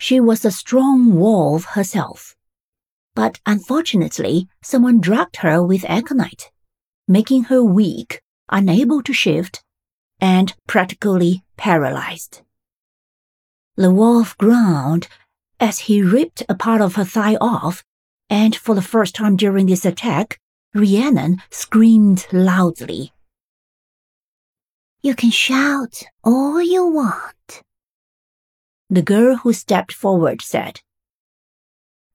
She was a strong wolf herself. But unfortunately, someone drugged her with aconite, making her weak, unable to shift, and practically paralyzed. The wolf groaned as he ripped a part of her thigh off, and for the first time during this attack, Rhiannon screamed loudly. You can shout all you want, the girl who stepped forward said.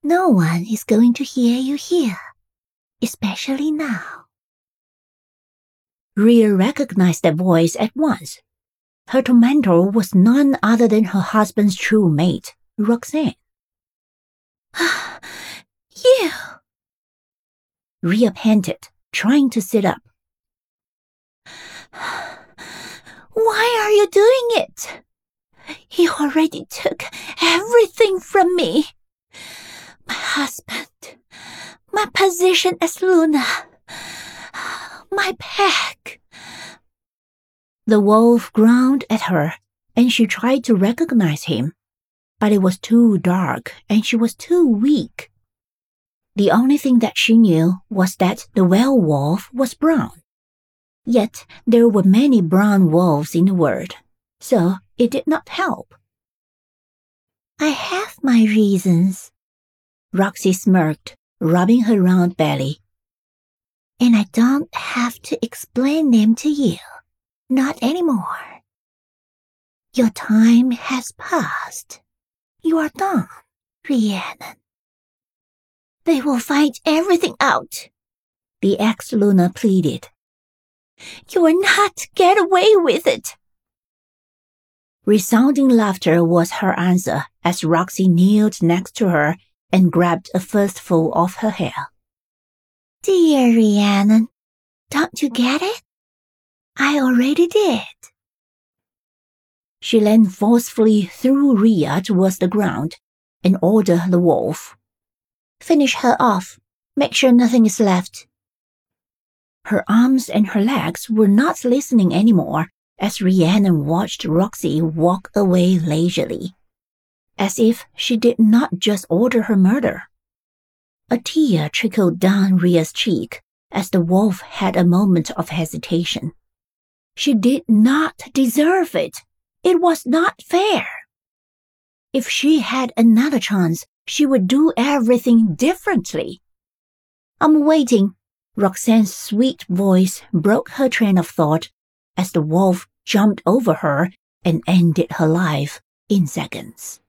No one is going to hear you here, especially now. Rhea recognized that voice at once. Her tormentor was none other than her husband's true mate, Roxanne. you! Rhea panted, trying to sit up. Why are you doing it? He already took everything from me. My husband, my position as Luna, my pack. The wolf growled at her, and she tried to recognize him, but it was too dark and she was too weak. The only thing that she knew was that the werewolf was brown. Yet there were many brown wolves in the world, so it did not help. I have my reasons, Roxy smirked, rubbing her round belly. And I don't have to explain them to you. Not anymore. Your time has passed. You are done, Rhiannon. They will find everything out. The ex-Luna pleaded. You will not get away with it. Resounding laughter was her answer as Roxy kneeled next to her and grabbed a fistful of her hair. Dear Rhiannon, don't you get it? I already did. She then forcefully threw Rhea towards the ground and ordered the wolf. Finish her off. Make sure nothing is left. Her arms and her legs were not listening anymore as Rhiannon watched Roxy walk away leisurely, as if she did not just order her murder. A tear trickled down Rhea's cheek as the wolf had a moment of hesitation. She did not deserve it. It was not fair. If she had another chance, she would do everything differently. I'm waiting. Roxanne's sweet voice broke her train of thought as the wolf jumped over her and ended her life in seconds.